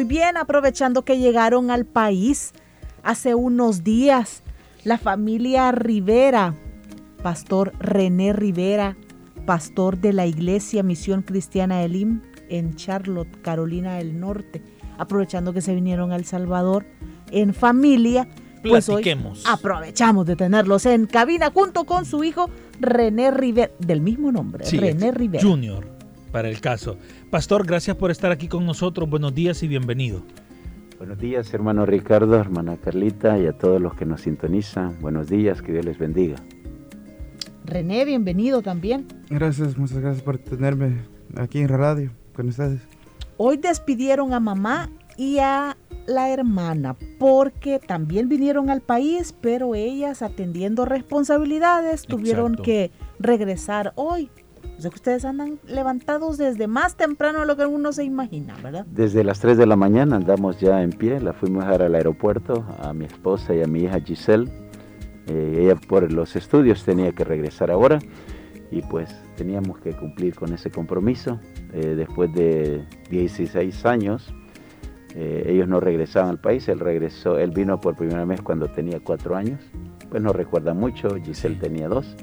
Muy bien, aprovechando que llegaron al país hace unos días, la familia Rivera, Pastor René Rivera, pastor de la Iglesia Misión Cristiana Elim en Charlotte, Carolina del Norte, aprovechando que se vinieron a El Salvador en familia, pues hoy aprovechamos de tenerlos en cabina junto con su hijo René Rivera, del mismo nombre, René Rivera. Junior, para el caso. Pastor, gracias por estar aquí con nosotros. Buenos días y bienvenido. Buenos días, hermano Ricardo, hermana Carlita y a todos los que nos sintonizan. Buenos días, que Dios les bendiga. René, bienvenido también. Gracias, muchas gracias por tenerme aquí en radio con ustedes. Hoy despidieron a mamá y a la hermana porque también vinieron al país, pero ellas atendiendo responsabilidades tuvieron que regresar hoy que ustedes andan levantados desde más temprano de lo que uno se imagina, ¿verdad? Desde las 3 de la mañana andamos ya en pie, la fuimos a dejar al aeropuerto, a mi esposa y a mi hija Giselle. Eh, ella por los estudios tenía que regresar ahora y pues teníamos que cumplir con ese compromiso. Eh, después de 16 años, eh, ellos no regresaban al país, él regresó, él vino por primera vez cuando tenía 4 años, pues no recuerda mucho, Giselle tenía 2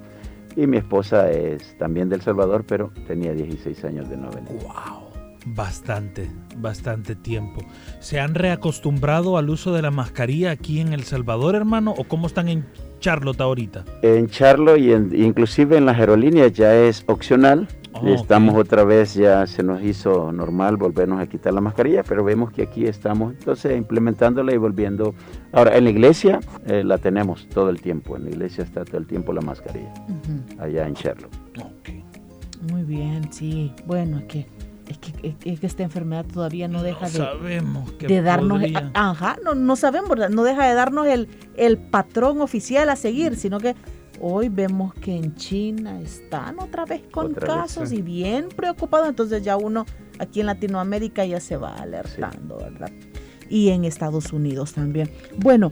y mi esposa es también del Salvador, pero tenía 16 años de no venir. ¡Wow! Bastante, bastante tiempo. ¿Se han reacostumbrado al uso de la mascarilla aquí en El Salvador, hermano? ¿O cómo están en Charlotte ahorita? En Charlotte y inclusive en las aerolíneas ya es opcional. Oh, estamos otra vez, ya se nos hizo normal volvernos a quitar la mascarilla, pero vemos que aquí estamos entonces implementándola y volviendo. Ahora, en la iglesia eh, la tenemos todo el tiempo, en la iglesia está todo el tiempo la mascarilla, allá en Charlotte. Muy bien, sí. Bueno, es que, es que, es que esta enfermedad todavía no deja de, sabemos que de darnos, ajá, no, no sabemos, no deja de darnos el, el patrón oficial a seguir, sino que Hoy vemos que en China están otra vez con casos y bien preocupados, entonces ya uno aquí en Latinoamérica ya se va alertando, ¿verdad? Y en Estados Unidos también. Bueno,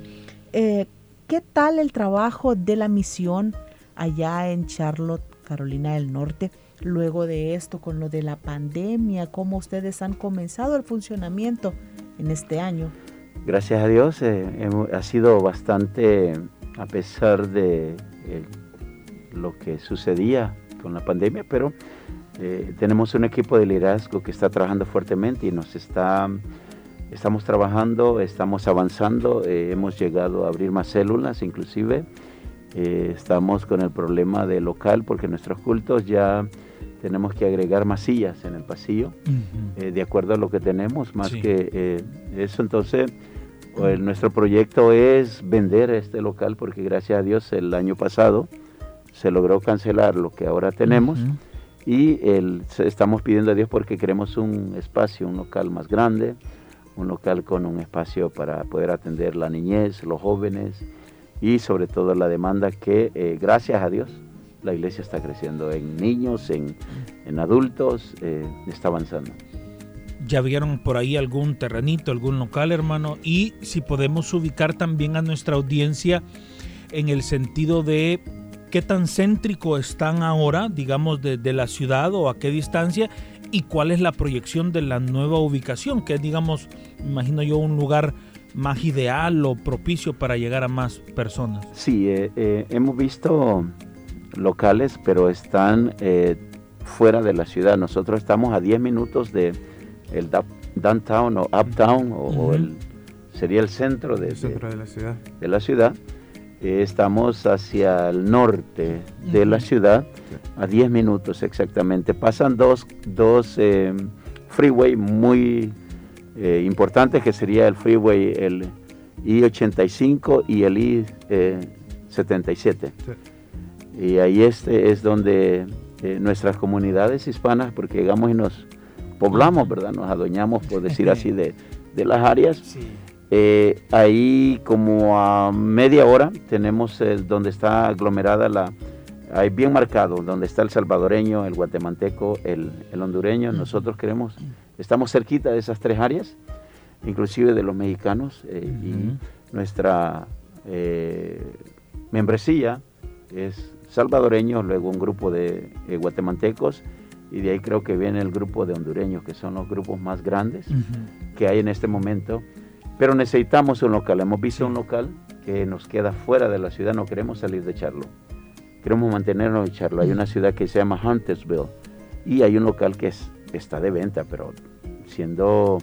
eh, ¿qué tal el trabajo de la misión allá en Charlotte, Carolina del Norte? Luego de esto, con lo de la pandemia, ¿cómo ustedes han comenzado el funcionamiento en este año? Gracias a Dios, eh, ha sido bastante, a pesar de lo que sucedía con la pandemia, pero eh, tenemos un equipo de liderazgo que está trabajando fuertemente y nos está, estamos trabajando, estamos avanzando, eh, hemos llegado a abrir más células inclusive, eh, estamos con el problema de local porque nuestros cultos ya tenemos que agregar más sillas en el pasillo, de acuerdo a lo que tenemos, más que eso. Entonces nuestro proyecto es vender este local porque gracias a Dios el año pasado se logró cancelar lo que ahora tenemos y el, estamos pidiendo a Dios porque queremos un espacio, un local más grande, un local con un espacio para poder atender la niñez, los jóvenes y sobre todo la demanda que eh, gracias a Dios la iglesia está creciendo en niños, en, adultos, eh, está avanzando ya vieron por ahí algún terrenito, algún local, hermano, y si podemos ubicar también a nuestra audiencia en el sentido de qué tan céntrico están ahora, digamos, de, la ciudad o a qué distancia, y cuál es la proyección de la nueva ubicación, que es, digamos, imagino yo, un lugar más ideal o propicio para llegar a más personas. Sí, eh, eh, hemos visto locales, pero están eh, fuera de la ciudad. Nosotros estamos a 10 minutos de el downtown o uptown o, el, sería el centro de, la ciudad. De la ciudad. Eh, estamos hacia el norte de la ciudad, a 10 minutos exactamente. Pasan dos, dos eh, freeway muy eh, importantes, que sería el freeway el I-85 y el I-77. Y ahí este es donde nuestras comunidades hispanas, porque llegamos y nos poblamos, ¿verdad? Nos adueñamos, por decir así, de, las áreas. Eh, ahí como a media hora tenemos donde está aglomerada la, hay bien marcado, donde está el salvadoreño, el guatemalteco, el, hondureño. Nosotros queremos, estamos cerquita de esas tres áreas, inclusive de los mexicanos, eh, y nuestra eh, membresía es salvadoreño, luego un grupo de guatemaltecos y de ahí creo que viene el grupo de hondureños, que son los grupos más grandes que hay en este momento. Pero necesitamos un local. Hemos visto un local que nos queda fuera de la ciudad, no queremos salir de Charlo. Queremos mantenernos en Charlo. Hay una ciudad que se llama Huntersville y hay un local que es, está de venta, pero siendo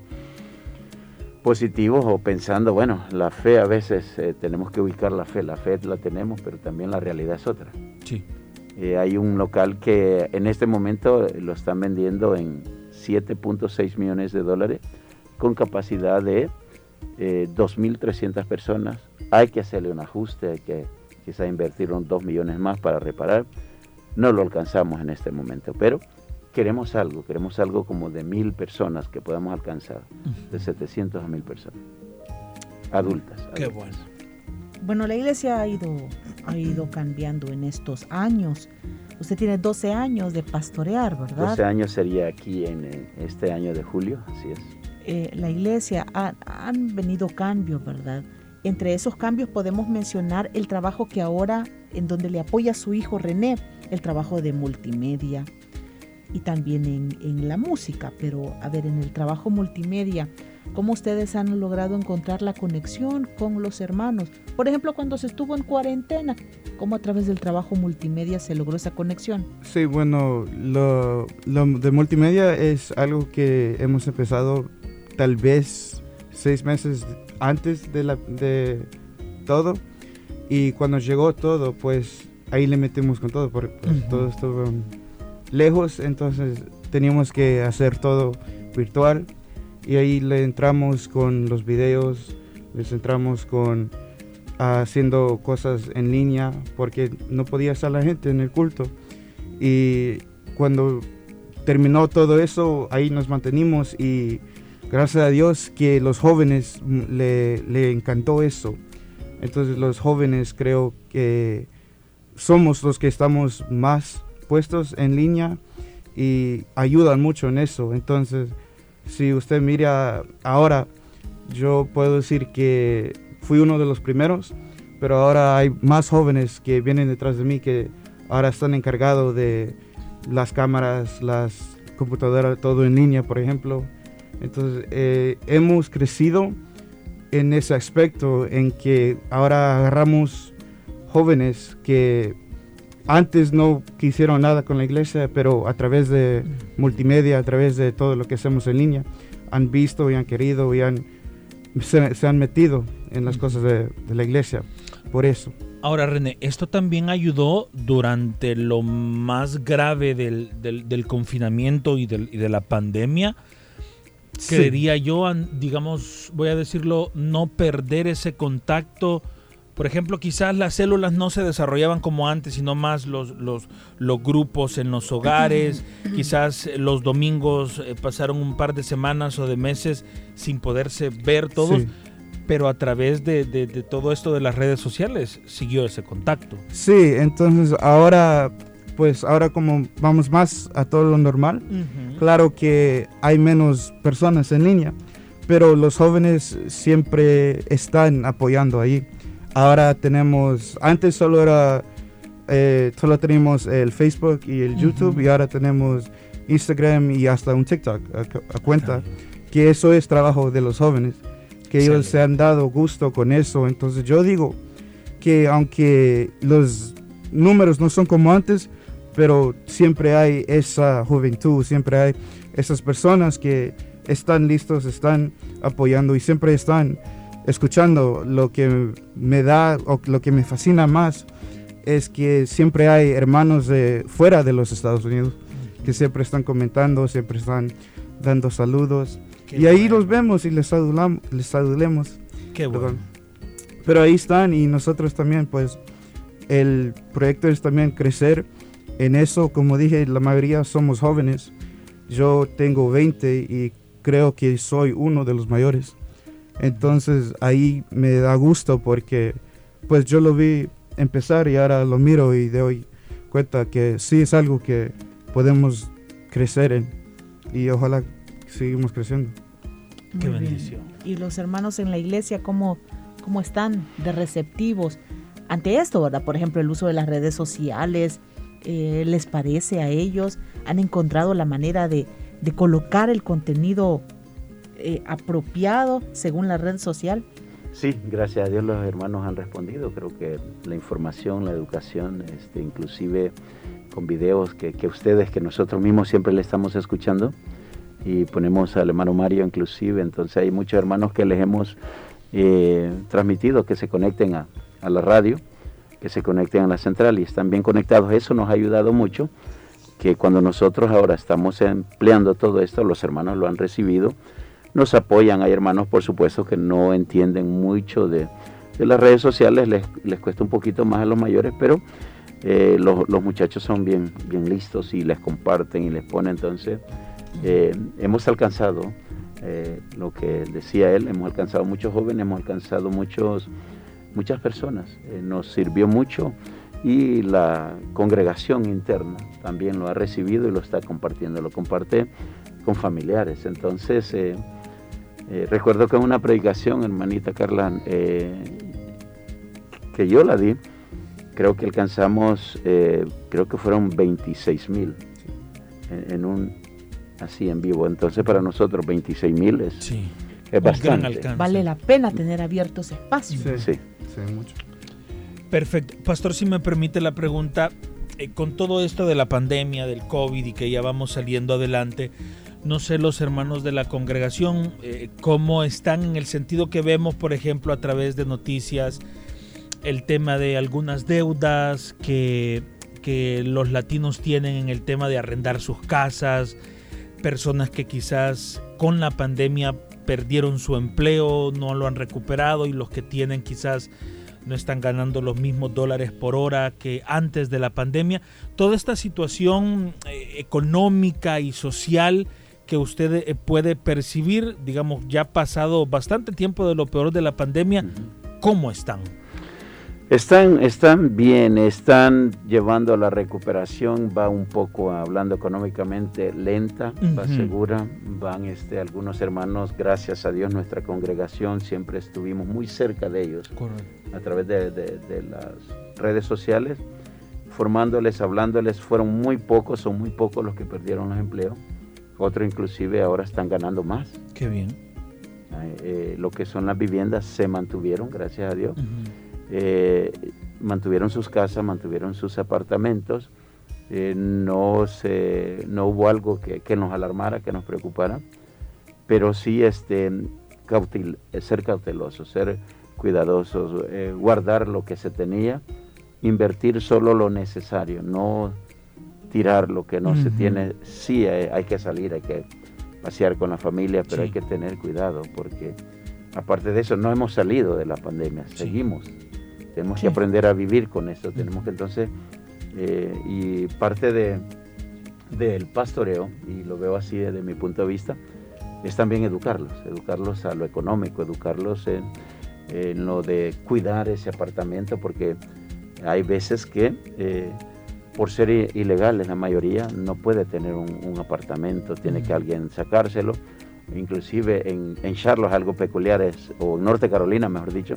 positivos o pensando, bueno, la fe a veces eh, tenemos que ubicar la fe, la fe la tenemos, pero también la realidad es otra. Sí. Eh, hay un local que en este momento lo están vendiendo en 7.6 millones de dólares con capacidad de 2.300 eh, personas. Hay que hacerle un ajuste, hay que quizá invertir 2 millones más para reparar. No lo alcanzamos en este momento, pero queremos algo, queremos algo como de mil personas que podamos alcanzar, de 700 a mil personas, adultas. Qué bueno. Bueno, la iglesia ha ido, ha ido cambiando en estos años. Usted tiene 12 años de pastorear, ¿verdad? 12 años sería aquí en este año de julio, así es. Eh, la iglesia ha, han venido cambios, ¿verdad? Entre esos cambios podemos mencionar el trabajo que ahora, en donde le apoya su hijo René, el trabajo de multimedia y también en, en la música. Pero, a ver, en el trabajo multimedia, cómo ustedes han logrado encontrar la conexión con los hermanos. Por ejemplo, cuando se estuvo en cuarentena, cómo a través del trabajo multimedia se logró esa conexión. Sí, bueno, lo, de multimedia es algo que hemos empezado tal vez seis meses antes de, la, de todo. Y cuando llegó todo, pues ahí le metimos con todo, porque pues, todo estuvo lejos, entonces teníamos que hacer todo virtual y ahí le entramos con los videos, les entramos con haciendo cosas en línea porque no podía estar la gente en el culto. Y cuando terminó todo eso, ahí nos mantenimos y gracias a Dios que los jóvenes le, le encantó eso. Entonces los jóvenes creo que somos los que estamos más puestos en línea y ayudan mucho en eso. Entonces si usted mira ahora, yo puedo decir que fui uno de los primeros, pero ahora hay más jóvenes que vienen detrás de mí que ahora están encargados de las cámaras, las computadoras, todo en línea, por ejemplo. Entonces, eh, hemos crecido en ese aspecto, en que ahora agarramos jóvenes que antes no quisieron nada con la iglesia, pero a través de multimedia, a través de todo lo que hacemos en línea, han visto y han querido y han, se, han metido en las cosas de, la iglesia. Por eso. Ahora, René, esto también ayudó durante lo más grave del, confinamiento y, y, de la pandemia. Creería yo, digamos, voy a decirlo, no perder ese contacto por ejemplo, quizás las células no se desarrollaban como antes, sino más los, los, los grupos en los hogares. quizás los domingos eh, pasaron un par de semanas o de meses sin poderse ver todos. Pero a través de, todo esto de las redes sociales siguió ese contacto. Sí, entonces ahora, pues ahora como vamos más a todo lo normal, claro que hay menos personas en línea, pero los jóvenes siempre están apoyando ahí. Ahora tenemos, antes solo era, eh, solo teníamos el Facebook y el YouTube y ahora tenemos Instagram y hasta un TikTok a, cuenta, que eso es trabajo de los jóvenes, que ellos se han dado gusto con eso. Entonces yo digo que aunque los números no son como antes, pero siempre hay esa juventud, siempre hay esas personas que están listos, están apoyando y siempre están escuchando, lo que me da o lo que me fascina más es que siempre hay hermanos de fuera de los Estados Unidos que siempre están comentando, siempre están dando saludos. y ahí los vemos y les, saludamos, les saludemos. Qué bueno. Pero ahí están y nosotros también, pues, el proyecto es también crecer en eso. Como dije, la mayoría somos jóvenes. yo tengo 20 y creo que soy uno de los mayores. Entonces ahí me da gusto porque pues yo lo vi empezar y ahora lo miro y doy cuenta que sí es algo que podemos crecer en y ojalá seguimos creciendo. Qué bendición. Y los hermanos en la iglesia, ¿cómo, cómo están de receptivos ante esto, verdad? Por ejemplo, el uso de las redes sociales, eh, ¿les parece a ellos? ¿Han encontrado la manera de, de colocar el contenido eh, apropiado según la red social? Sí, gracias a Dios los hermanos han respondido. Creo que la información, la educación, este, inclusive con videos que, que ustedes, que nosotros mismos siempre le estamos escuchando, y ponemos al hermano Mario inclusive, entonces hay muchos hermanos que les hemos eh, transmitido que se conecten a, a, la radio, que se conecten a la central y están bien conectados. Eso nos ha ayudado mucho, que cuando nosotros ahora estamos empleando todo esto, los hermanos lo han recibido, nos apoyan. Hay hermanos, por supuesto, que no entienden mucho de, las redes sociales, les, les, cuesta un poquito más a los mayores, pero eh, los, los, muchachos son bien, bien listos y les comparten y les ponen entonces eh, hemos alcanzado eh, lo que decía él, hemos alcanzado muchos jóvenes, hemos alcanzado muchos, muchas personas, nos sirvió mucho y la congregación interna también lo ha recibido y lo está compartiendo, lo comparte con familiares. Entonces, eh, eh, recuerdo que en una predicación, hermanita Carla, eh, que yo la di, creo que alcanzamos, creo que fueron 26 mil en, en un así en vivo. Entonces para nosotros 26 mil es, Sí. es bastante. Vale la pena tener abiertos espacios. Sí. sí, mucho. Perfecto. Pastor, si me permite la pregunta, eh, con todo esto de la pandemia, del COVID y que ya vamos saliendo adelante, no sé los hermanos de la congregación eh, cómo están en el sentido que vemos, por ejemplo, a través de noticias, el tema de algunas deudas que, que los latinos tienen en el tema de arrendar sus casas, personas que quizás con la pandemia perdieron su empleo, no lo han recuperado y los que tienen quizás no están ganando los mismos dólares por hora que antes de la pandemia. Toda esta situación eh, económica y social que usted eh, puede percibir, digamos, ya pasado bastante tiempo de lo peor de la pandemia, ¿cómo están? Están, están bien, están llevando la recuperación, va un poco hablando económicamente lenta, va segura, van este, algunos hermanos, gracias a Dios, nuestra congregación, siempre estuvimos muy cerca de ellos a través de, de- de las redes sociales, formándoles, hablándoles, fueron muy pocos, son muy pocos los que perdieron los empleos, otros inclusive ahora están ganando más. Qué bien. Eh, eh, lo que son las viviendas se mantuvieron, gracias a Dios eh, mantuvieron sus casas, mantuvieron sus apartamentos, eh, no, se, no hubo algo que, que nos alarmara, que nos preocupara, pero sí este, cautil- ser cautelosos, ser cuidadosos, guardar lo que se tenía, invertir solo lo necesario, no tirar lo que no se tiene. Sí, hay, hay que salir, hay que pasear con la familia, pero Sí. hay que tener cuidado porque aparte de eso no hemos salido de la pandemia, Sí. seguimos. Tenemos Sí. que aprender a vivir con esto, tenemos que entonces, eh, y parte de del pastoreo, y lo veo así desde mi punto de vista, es también educarlos, educarlos a lo económico, educarlos en, en lo de cuidar ese apartamento, porque hay veces que eh, por ser ilegales la mayoría no puede tener un, un apartamento, tiene que alguien sacárselo. Inclusive en, en Charlotte algo peculiar es, o en Norte Carolina mejor dicho,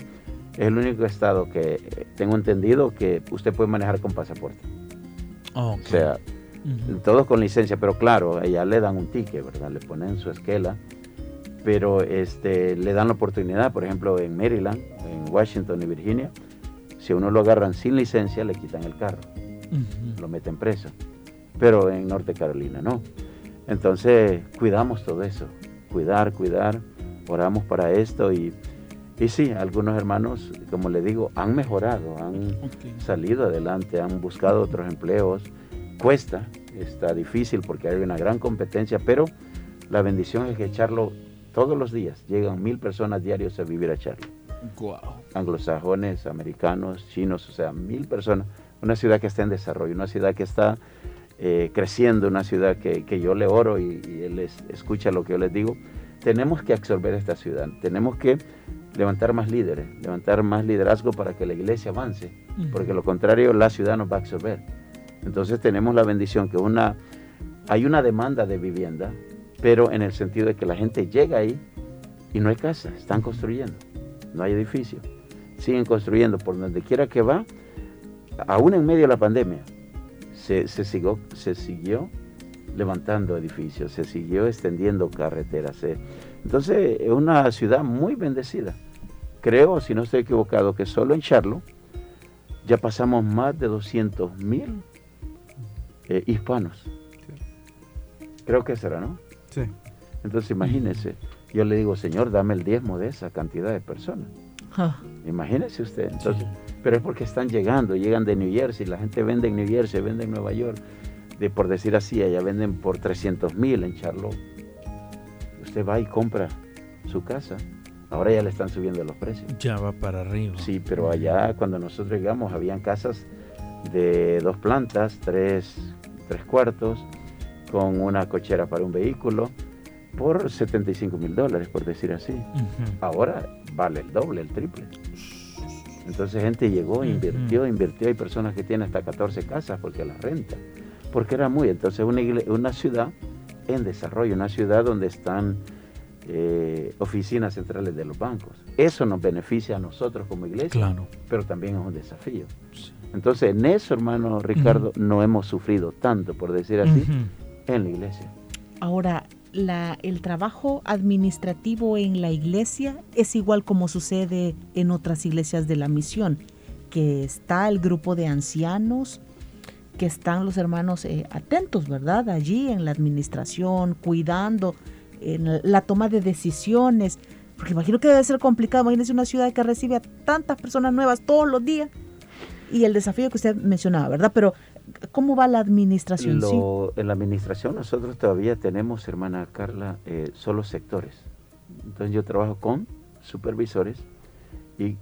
es el único estado que eh, tengo entendido que usted puede manejar con pasaporte. O sea, todos con licencia, pero claro, allá le dan un ticket, ¿verdad? Le ponen su esquela, pero este, le dan la oportunidad, por ejemplo, en Maryland, en Washington y Virginia, si uno lo agarran sin licencia, le quitan el carro, Lo meten preso, pero en Norte Carolina no. Entonces, cuidamos todo eso, cuidar, cuidar, oramos para esto y, y sí, algunos hermanos, como le digo, han mejorado, han salido adelante, han buscado otros empleos. Cuesta, está difícil porque hay una gran competencia, pero la bendición es que Charlo todos los días llegan mil personas diarios a vivir a Charlo. Guau. Anglosajones, americanos, chinos, o sea, mil personas. Una ciudad que está en desarrollo, una ciudad que está eh, creciendo, una ciudad que, yo le oro y, él escucha lo que yo les digo. Tenemos que absorber esta ciudad, tenemos que levantar más líderes, levantar más liderazgo para que la iglesia avance, porque lo contrario la ciudad nos va a absorber. Entonces tenemos la bendición que una, hay una demanda de vivienda, pero en el sentido de que la gente llega ahí y no hay casa, están construyendo, no hay edificio, siguen construyendo por donde quiera que va, aún en medio de la pandemia, se, siguió, se siguió levantando edificios, se siguió extendiendo carreteras. Entonces es una ciudad muy bendecida. Creo, si no estoy equivocado, que solo en Charlo ya pasamos más de 200 mil eh, hispanos. Creo que será, ¿no? Sí. Entonces imagínese, yo le digo, Señor, dame el diezmo de esa cantidad de personas. Imagínese usted. Entonces, Pero es porque están llegando, llegan de New Jersey, la gente vende en New Jersey, vende en Nueva York, de, por decir así, allá venden por 300 mil en Charlotte. Usted va y compra su casa. Ahora ya le están subiendo los precios. Ya va para arriba. Sí, pero allá cuando nosotros llegamos habían casas de dos plantas, tres, tres cuartos, con una cochera para un vehículo, por 75 mil dólares, por decir así. Ahora vale el doble, el triple. Entonces gente llegó, invirtió, invirtió. Hay personas que tienen hasta 14 casas porque las renta. Porque era muy. Entonces una, una ciudad en desarrollo, una ciudad donde están eh, oficinas centrales de los bancos. Eso nos beneficia a nosotros como iglesia, claro. pero también es un desafío. Entonces en eso, hermano Ricardo, no hemos sufrido tanto, por decir así, en la iglesia. Ahora, el trabajo administrativo en la iglesia es igual como sucede en otras iglesias de la misión, que está el grupo de ancianos, que están los hermanos eh, atentos, ¿verdad? Allí en la administración, cuidando, en la toma de decisiones, porque imagino que debe ser complicado, imagínese una ciudad que recibe a tantas personas nuevas todos los días y el desafío que usted mencionaba, ¿verdad? Pero ¿Cómo va la administración? En la administración nosotros todavía tenemos, hermana Carla, eh, solo sectores. Entonces yo trabajo con supervisores y,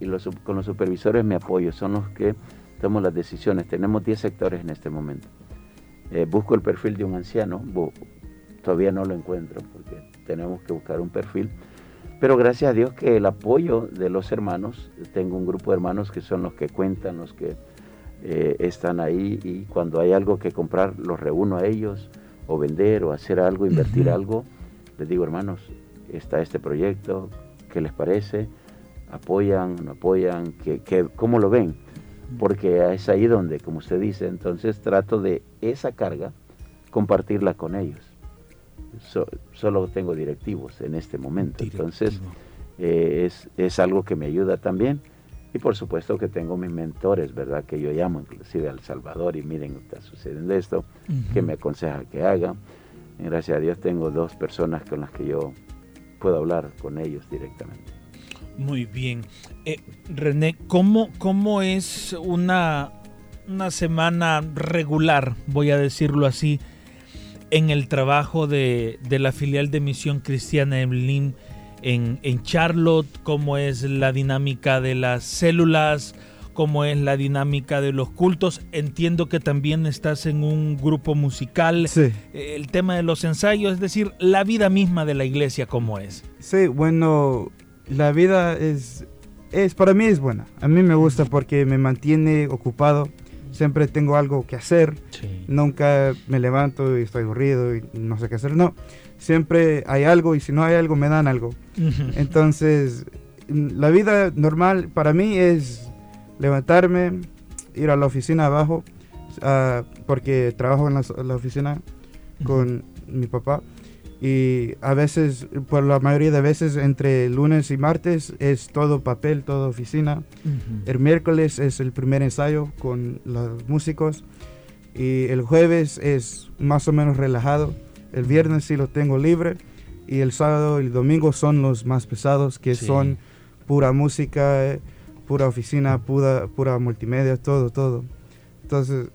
con los supervisores me apoyo, son los que toman las decisiones. Tenemos 10 sectores en este momento. Eh, busco el perfil de un anciano, todavía no lo encuentro porque tenemos que buscar un perfil. Pero gracias a Dios que el apoyo de los hermanos, tengo un grupo de hermanos que son los que cuentan, los que eh, están ahí y cuando hay algo que comprar los reúno a ellos o vender o hacer algo, invertir algo, les digo hermanos, está este proyecto, ¿qué les parece? ¿Apoyan, no apoyan? ¿Qué, qué, cómo lo ven? Porque es ahí donde, como usted dice, entonces trato de esa carga compartirla con ellos. solo tengo directivos en este momento, entonces eh, es, es algo que me ayuda también y por supuesto que tengo mis mentores, ¿verdad? Que yo llamo inclusive al Salvador y miren, está sucediendo esto, que me aconseja que haga. Y gracias a Dios tengo dos personas con las que yo puedo hablar con ellos directamente. Muy bien. Eh, René, ¿cómo, ¿cómo es una, una semana regular, voy a decirlo así, en el trabajo de, de la filial de Misión Cristiana en Lim? En, Charlotte, cómo es la dinámica de las células, cómo es la dinámica de los cultos. Entiendo que también estás en un grupo musical. Sí. El tema de los ensayos, es decir, la vida misma de la iglesia, ¿cómo es? Sí, bueno, la vida es, es para mí es buena. A mí me gusta porque me mantiene ocupado. Siempre tengo algo que hacer. Nunca me levanto y estoy aburrido y no sé qué hacer. No siempre hay algo y si no hay algo me dan algo. Entonces, la vida normal para mí es levantarme, ir a la oficina abajo, ah, porque trabajo en la, oficina con mi papá. Y a veces, por la mayoría de veces, entre lunes y martes es todo papel, todo oficina. El miércoles es el primer ensayo con los músicos. Y el jueves es más o menos relajado el viernes sí lo tengo libre y el sábado y el domingo son los más pesados, que son pura música, pura oficina, pura, pura multimedia, todo, todo. Entonces,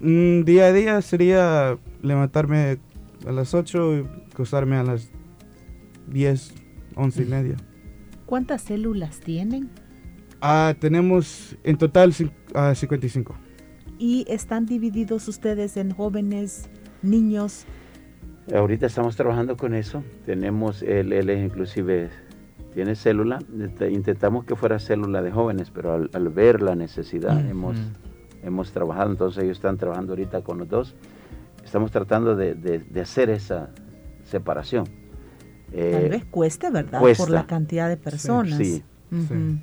día a día sería levantarme a las 8 y acostarme a las 10, 11 y media. ¿Cuántas células tienen? Ah, tenemos en total 55. y están divididos ustedes en jóvenes, niños. Ahorita estamos trabajando con eso. Tenemos, él, él inclusive tiene célula. Intentamos que fuera célula de jóvenes, pero al, ver la necesidad hemos, hemos trabajado. Entonces ellos están trabajando ahorita con los dos. Estamos tratando de, de, hacer esa separación. Tal eh, vez cueste, ¿verdad? Por la cantidad de personas. Sí.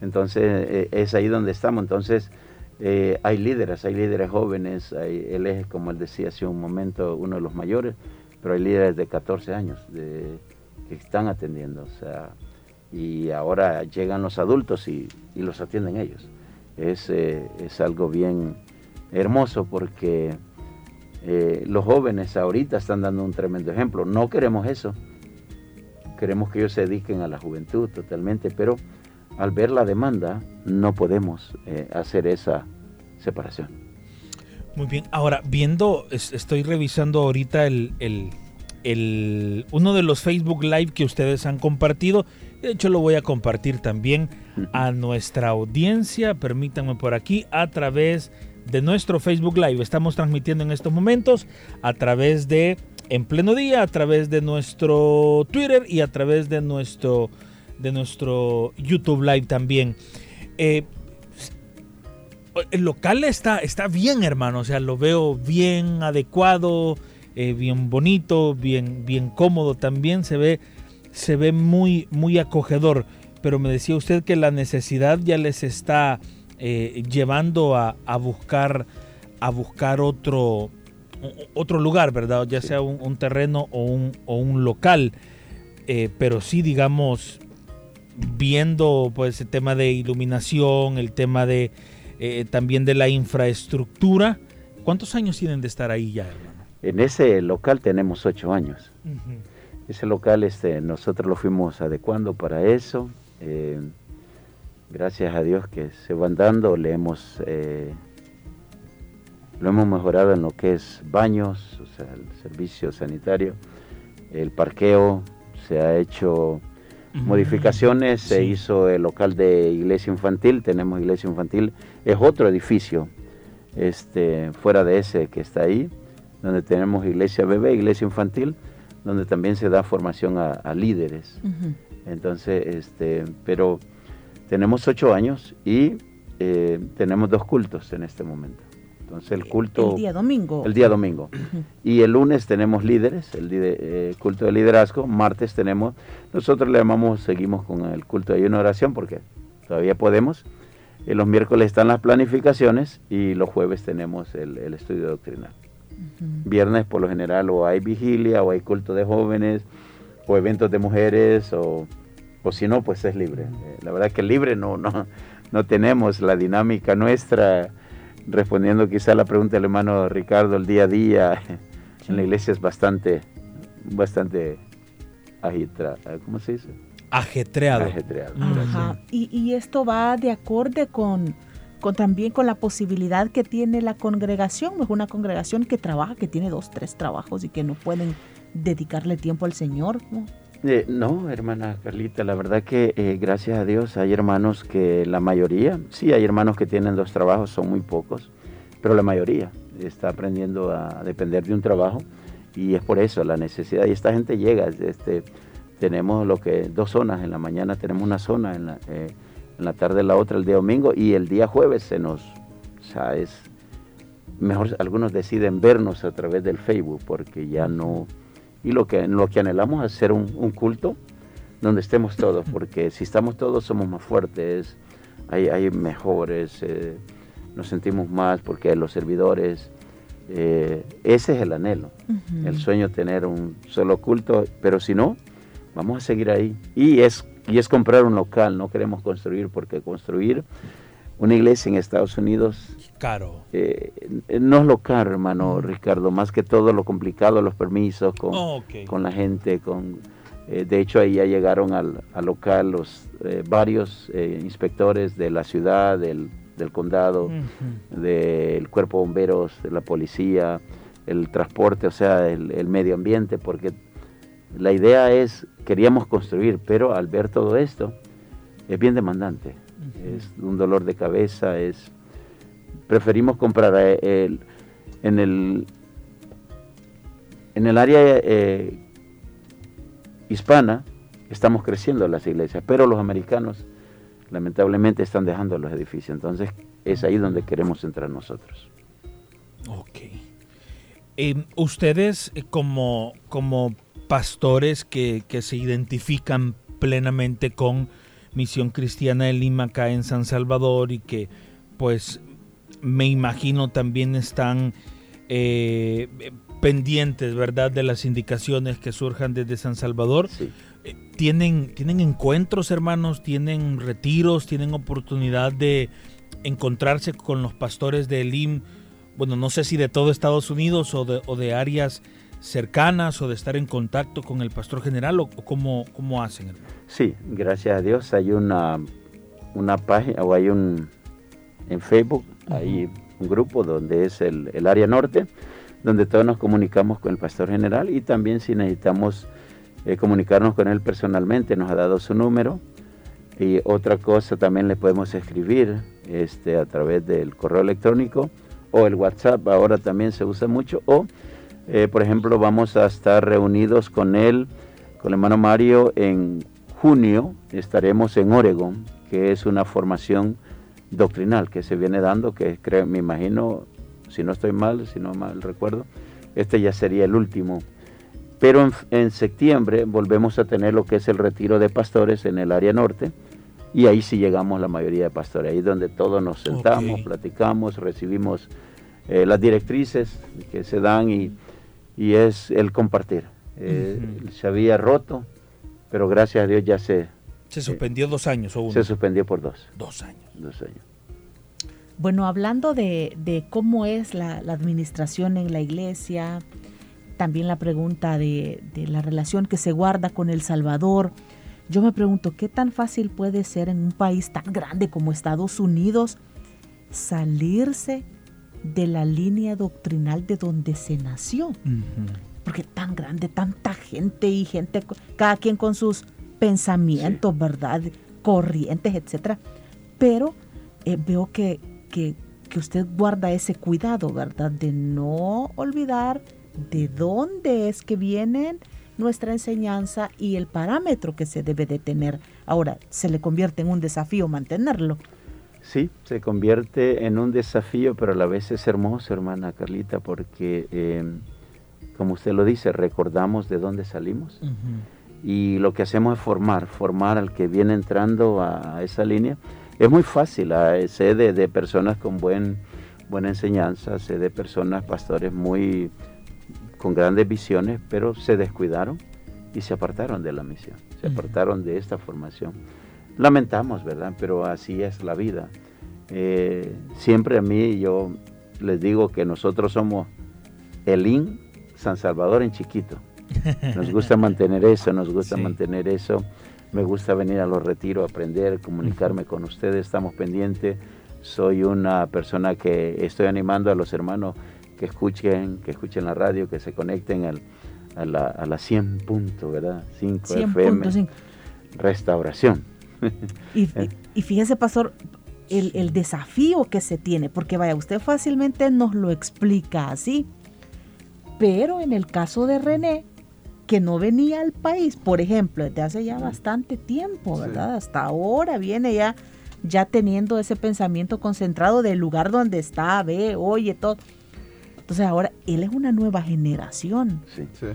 Entonces eh, es ahí donde estamos. Entonces eh, hay líderes, hay líderes jóvenes. Hay, él es, como él decía hace un momento, uno de los mayores pero hay líderes de 14 años que están atendiendo, o sea, y ahora llegan los adultos y, los atienden ellos. Es, eh, es, algo bien hermoso porque eh, los jóvenes ahorita están dando un tremendo ejemplo. No queremos eso, queremos que ellos se dediquen a la juventud totalmente, pero al ver la demanda no podemos eh, hacer esa separación. Muy bien, ahora viendo, estoy revisando ahorita el, el, uno de los Facebook Live que ustedes han compartido. De hecho, lo voy a compartir también a nuestra audiencia. Permítanme por aquí a través de nuestro Facebook Live. Estamos transmitiendo en estos momentos a través de En Pleno Día, a través de nuestro Twitter y a través de nuestro, de nuestro YouTube Live también. Eh, el local está, está bien, hermano. O sea, lo veo bien adecuado, eh, bien bonito, bien, bien cómodo también. Se ve, se ve muy, muy acogedor. Pero me decía usted que la necesidad ya les está eh, llevando a, buscar, a buscar otro, otro lugar, ¿verdad? Ya sea un, terreno o un, o un local. Eh, pero sí, digamos, viendo pues el tema de iluminación, el tema de eh, también de la infraestructura. ¿Cuántos años tienen de estar ahí ya, hermano? En ese local tenemos ocho años. Ese local este, nosotros lo fuimos adecuando para eso. Eh, gracias a Dios que se van dando, le hemos, eh, lo hemos mejorado en lo que es baños, o sea, el servicio sanitario, el parqueo, se ha hecho modificaciones, se hizo el local de iglesia infantil, tenemos iglesia infantil, es otro edificio este, fuera de ese que está ahí, donde tenemos iglesia bebé, iglesia infantil, donde también se da formación a, líderes. Entonces, este, pero tenemos ocho años y eh, tenemos dos cultos en este momento. Entonces el culto... El día domingo. El día domingo. Y el lunes tenemos líderes, el eh, culto de liderazgo. Martes tenemos, nosotros le llamamos, seguimos con el culto de ayuno oración porque todavía podemos. Y los miércoles están las planificaciones y los jueves tenemos el, estudio doctrinal. Viernes por lo general o hay vigilia o hay culto de jóvenes o eventos de mujeres o, o si no, pues es libre. Eh, la verdad que libre no, no, no tenemos la dinámica nuestra respondiendo quizá a la pregunta del hermano Ricardo, el día a día en la iglesia es bastante, bastante agitra, ¿cómo se dice? Ajetreado. Y, esto va de acorde con, con también con la posibilidad que tiene la congregación, es una congregación que trabaja, que tiene dos, tres trabajos y que no pueden dedicarle tiempo al Señor. Eh, no, hermana Carlita, la verdad que eh, gracias a Dios hay hermanos que la mayoría, sí hay hermanos que tienen dos trabajos, son muy pocos, pero la mayoría está aprendiendo a depender de un trabajo y es por eso la necesidad. Y esta gente llega, este, tenemos lo que dos zonas, en la mañana tenemos una zona, en la, eh, en la tarde la otra el día domingo y el día jueves se nos, o sea, es mejor, algunos deciden vernos a través del Facebook porque ya no y lo que, lo que anhelamos es hacer un, culto donde estemos todos, porque si estamos todos somos más fuertes, hay, hay mejores, eh, nos sentimos más porque los servidores, eh, ese es el anhelo, el sueño tener un solo culto, pero si no, vamos a seguir ahí. Y es, y es comprar un local, no queremos construir porque construir una iglesia en Estados Unidos. Caro. Eh, no es lo caro, hermano Ricardo, más que todo lo complicado, los permisos con, con la gente. con eh, De hecho, ahí ya llegaron al, local los eh, varios inspectores de la ciudad, del, del condado, del cuerpo de bomberos, de la policía, el transporte, o sea, el, el medio ambiente, porque la idea es, queríamos construir, pero al ver todo esto, es bien demandante es un dolor de cabeza, es preferimos comprar eh, en el en el área eh, hispana estamos creciendo las iglesias, pero los americanos lamentablemente están dejando los edificios. Entonces es ahí donde queremos entrar nosotros. Ok. Em, ustedes eh, como, como pastores que, que, se identifican plenamente con Misión Cristiana de Lima acá en San Salvador y que pues me imagino también están eh, pendientes, ¿verdad?, de las indicaciones que surjan desde San Salvador. Eh, ¿Tienen, ¿Tienen encuentros, hermanos? ¿Tienen retiros? ¿Tienen oportunidad de encontrarse con los pastores de Elim? Bueno, no sé si de todo Estados Unidos o de, o de áreas cercanas o de estar en contacto con el pastor general o, cómo, cómo hacen? Sí, gracias a Dios hay una, una página o hay un en Facebook, hay un grupo donde es el, el, área norte, donde todos nos comunicamos con el pastor general y también si necesitamos eh, comunicarnos con él personalmente, nos ha dado su número. Y otra cosa también le podemos escribir este, a través del correo electrónico o el WhatsApp, ahora también se usa mucho, o eh, por ejemplo, vamos a estar reunidos con él, con el hermano Mario, en junio. Estaremos en Oregon, que es una formación doctrinal que se viene dando, que creo, me imagino, si no estoy mal, si no mal recuerdo, este ya sería el último. Pero en, en septiembre volvemos a tener lo que es el retiro de pastores en el área norte. Y ahí sí llegamos la mayoría de pastores, ahí donde todos nos sentamos, okay. platicamos, recibimos eh, las directrices que se dan y y es el compartir. Eh, uh -huh. Se había roto, pero gracias a Dios ya se... ¿Se suspendió eh, dos años o uno? Se suspendió por dos. Dos años. Dos años. Bueno, hablando de, de cómo es la, la, administración en la iglesia, también la pregunta de, de, la relación que se guarda con El Salvador, yo me pregunto, ¿qué tan fácil puede ser en un país tan grande como Estados Unidos salirse de la línea doctrinal de donde se nació. Uh -huh. Porque tan grande, tanta gente y gente, cada quien con sus pensamientos, sí. ¿verdad? Corrientes, etcétera. Pero eh, veo que, que, que, usted guarda ese cuidado, ¿verdad? De no olvidar de dónde es que vienen nuestra enseñanza y el parámetro que se debe de tener. Ahora, se le convierte en un desafío mantenerlo. Sí, se convierte en un desafío, pero a la vez es hermoso, hermana Carlita, porque, eh, como usted lo dice, recordamos de dónde salimos uh -huh. y lo que hacemos es formar, formar al que viene entrando a, esa línea. Es muy fácil, ¿eh? sé de, de, personas con buen, buena enseñanza, sé de personas, pastores muy con grandes visiones, pero se descuidaron y se apartaron de la misión, se apartaron de esta formación lamentamos, ¿verdad? Pero así es la vida. Eh, siempre a mí yo les digo que nosotros somos el IN San Salvador en chiquito. Nos gusta mantener eso, nos gusta sí. mantener eso. Me gusta venir a los retiros, aprender, comunicarme con ustedes, estamos pendientes. Soy una persona que estoy animando a los hermanos que escuchen, que escuchen la radio, que se conecten al, a, la, a la 100 punto, ¿verdad? 5 FM. 5. Restauración. Y, y, fíjese, pastor, el, el, desafío que se tiene, porque vaya, usted fácilmente nos lo explica así, pero en el caso de René, que no venía al país, por ejemplo, desde hace ya bastante tiempo, ¿verdad? Sí. Hasta ahora viene ya, ya teniendo ese pensamiento concentrado del lugar donde está, ve, oye, todo. Entonces ahora él es una nueva generación. Sí, sí.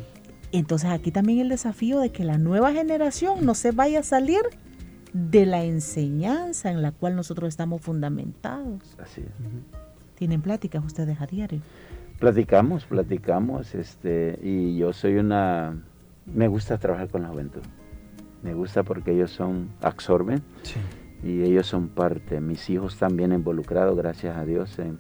Entonces aquí también el desafío de que la nueva generación no se vaya a salir de la enseñanza en la cual nosotros estamos fundamentados. Así es. ¿Tienen pláticas ustedes a diario? Platicamos, platicamos, este, y yo soy una, me gusta trabajar con la juventud. Me gusta porque ellos son, absorben, sí. y ellos son parte. Mis hijos también involucrados, gracias a Dios, en,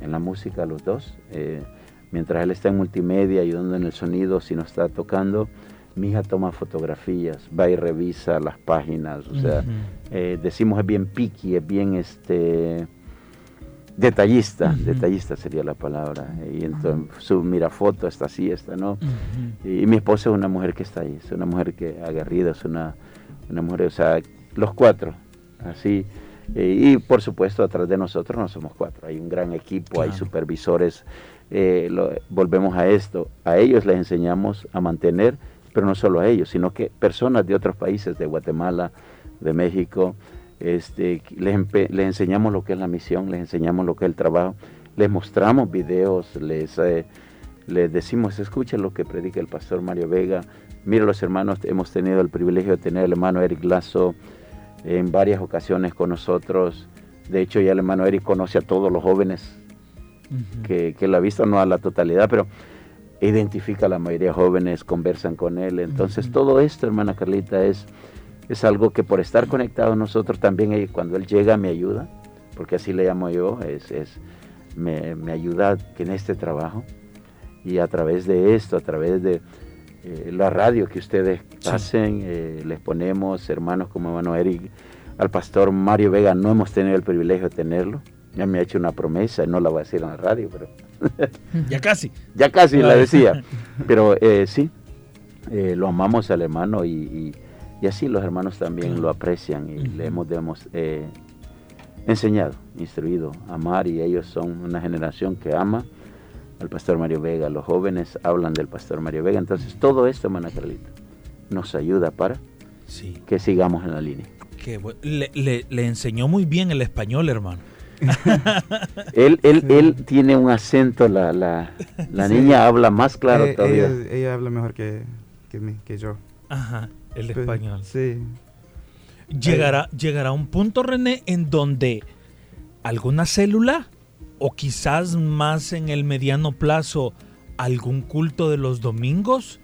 en la música, los dos. Eh, mientras él está en multimedia, ayudando en el sonido, si no está tocando, mi hija toma fotografías, va y revisa las páginas, o sea, uh -huh. eh, decimos es bien picky, es bien este detallista, uh -huh. detallista sería la palabra, y entonces su mira foto, esta sí, esta no, uh -huh. y, mi esposa es una mujer que está ahí, es una mujer que aguerrida, es una, una mujer, o sea, los cuatro, así, y por supuesto, atrás de nosotros no somos cuatro, hay un gran equipo, hay supervisores. Eh, volvemos a esto, a ellos les enseñamos a mantener, pero no solo a ellos, sino que personas de otros países, de Guatemala, de México, este, les, les, enseñamos lo que es la misión, les enseñamos lo que es el trabajo, les mostramos videos, les, eh, les decimos, escuchen lo que predica el pastor Mario Vega. Mira los hermanos, hemos tenido el privilegio de tener al hermano Eric Lazo en varias ocasiones con nosotros. De hecho, ya el hermano Eric conoce a todos los jóvenes que, que él ha visto, no a la totalidad, pero identifica a la mayoría de jóvenes, conversan con él. Entonces, todo esto, hermana Carlita, es es algo que por estar conectados nosotros también, cuando Él llega me ayuda, porque así le llamo yo, es, es me, me, ayuda en este trabajo. Y a través de esto, a través de eh, la radio que ustedes hacen, eh, les ponemos hermanos como hermano Eric, al pastor Mario Vega, no hemos tenido el privilegio de tenerlo. Ya me ha hecho una promesa, no la voy a decir en la radio, pero... ya casi. Ya casi la decía. Pero sí, lo amamos al hermano y y así los hermanos también lo aprecian y le hemos, eh, enseñado, instruido a amar y ellos son una generación que ama al pastor Mario Vega. Los jóvenes hablan del pastor Mario Vega. Entonces todo esto, hermana Carlita, nos ayuda para que sigamos en la línea. le, enseñó muy bien el español, hermano. él, él, él, tiene un acento, la, la, niña habla más claro eh, todavía. Ella, habla mejor que, que, que yo. Ajá. El español. Sí. Llegará, llegará un punto, René, en donde alguna célula, o quizás más en el mediano plazo, algún culto de los domingos,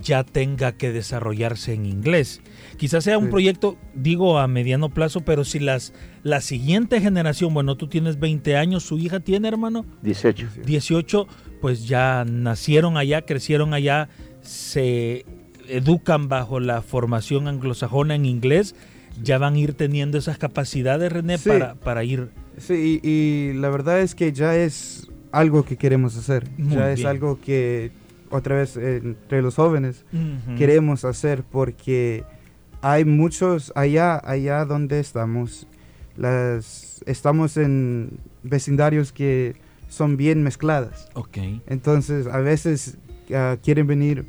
ya tenga que desarrollarse en inglés. Quizás sea un proyecto, digo, a mediano plazo, pero si las, la siguiente generación, bueno, tú tienes 20 años, su hija tiene, hermano. 18. 18, pues ya nacieron allá, crecieron allá, se educan bajo la formación anglosajona en inglés, ya van a ir teniendo esas capacidades, René, para, para ir... Sí, y, la verdad es que ya es algo que queremos hacer, ya es algo que otra vez entre los jóvenes queremos hacer porque hay muchos allá, allá donde estamos, las, estamos en vecindarios que son bien mezcladas. Okay. Entonces, a veces ah, quieren venir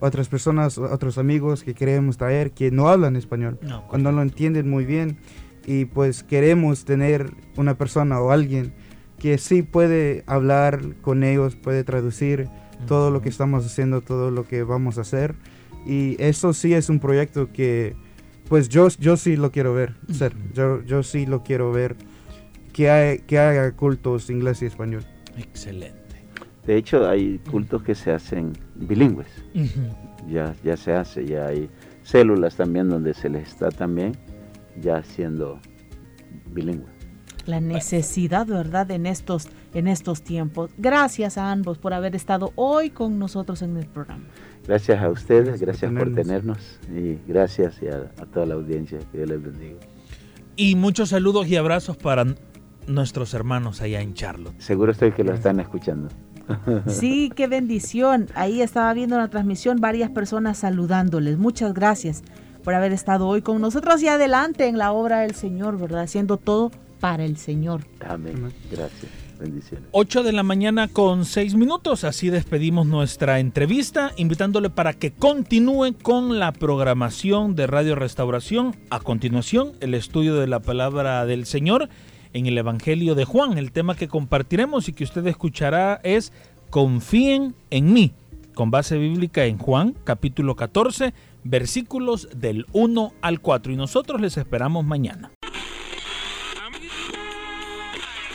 otras personas, otros amigos que queremos traer que no hablan español, cuando no lo entienden muy bien y pues queremos tener una persona o alguien que sí puede hablar con ellos, puede traducir todo lo que estamos haciendo, todo lo que vamos a hacer y eso sí es un proyecto que pues yo, yo sí lo quiero ver, ser, yo, yo sí lo quiero ver que, hay, que haga cultos inglés y español. Excelente. De hecho, hay cultos que se hacen bilingües. ya, ya se hace, ya hay células también donde se les está también ya siendo bilingüe. La necesidad, ¿verdad?, en estos, en estos tiempos. Gracias a ambos por haber estado hoy con nosotros en el programa. Gracias a ustedes, gracias, por, tenernos. y gracias a, a, toda la audiencia. Que Dios les bendiga. Y muchos saludos y abrazos para nuestros hermanos allá en Charlotte. Seguro estoy que lo están escuchando. Sí, qué bendición. Ahí estaba viendo la transmisión varias personas saludándoles. Muchas gracias por haber estado hoy con nosotros y adelante en la obra del Señor, ¿verdad? Haciendo todo para el Señor. Amén. Gracias. Bendiciones. 8 de la mañana con 6 minutos. Así despedimos nuestra entrevista, invitándole para que continúe con la programación de Radio Restauración. A continuación, el estudio de la palabra del Señor en el Evangelio de Juan. El tema que compartiremos y que usted escuchará es Confíen en mí, con base bíblica en Juan capítulo 14, versículos del 1 al 4. Y nosotros les esperamos mañana.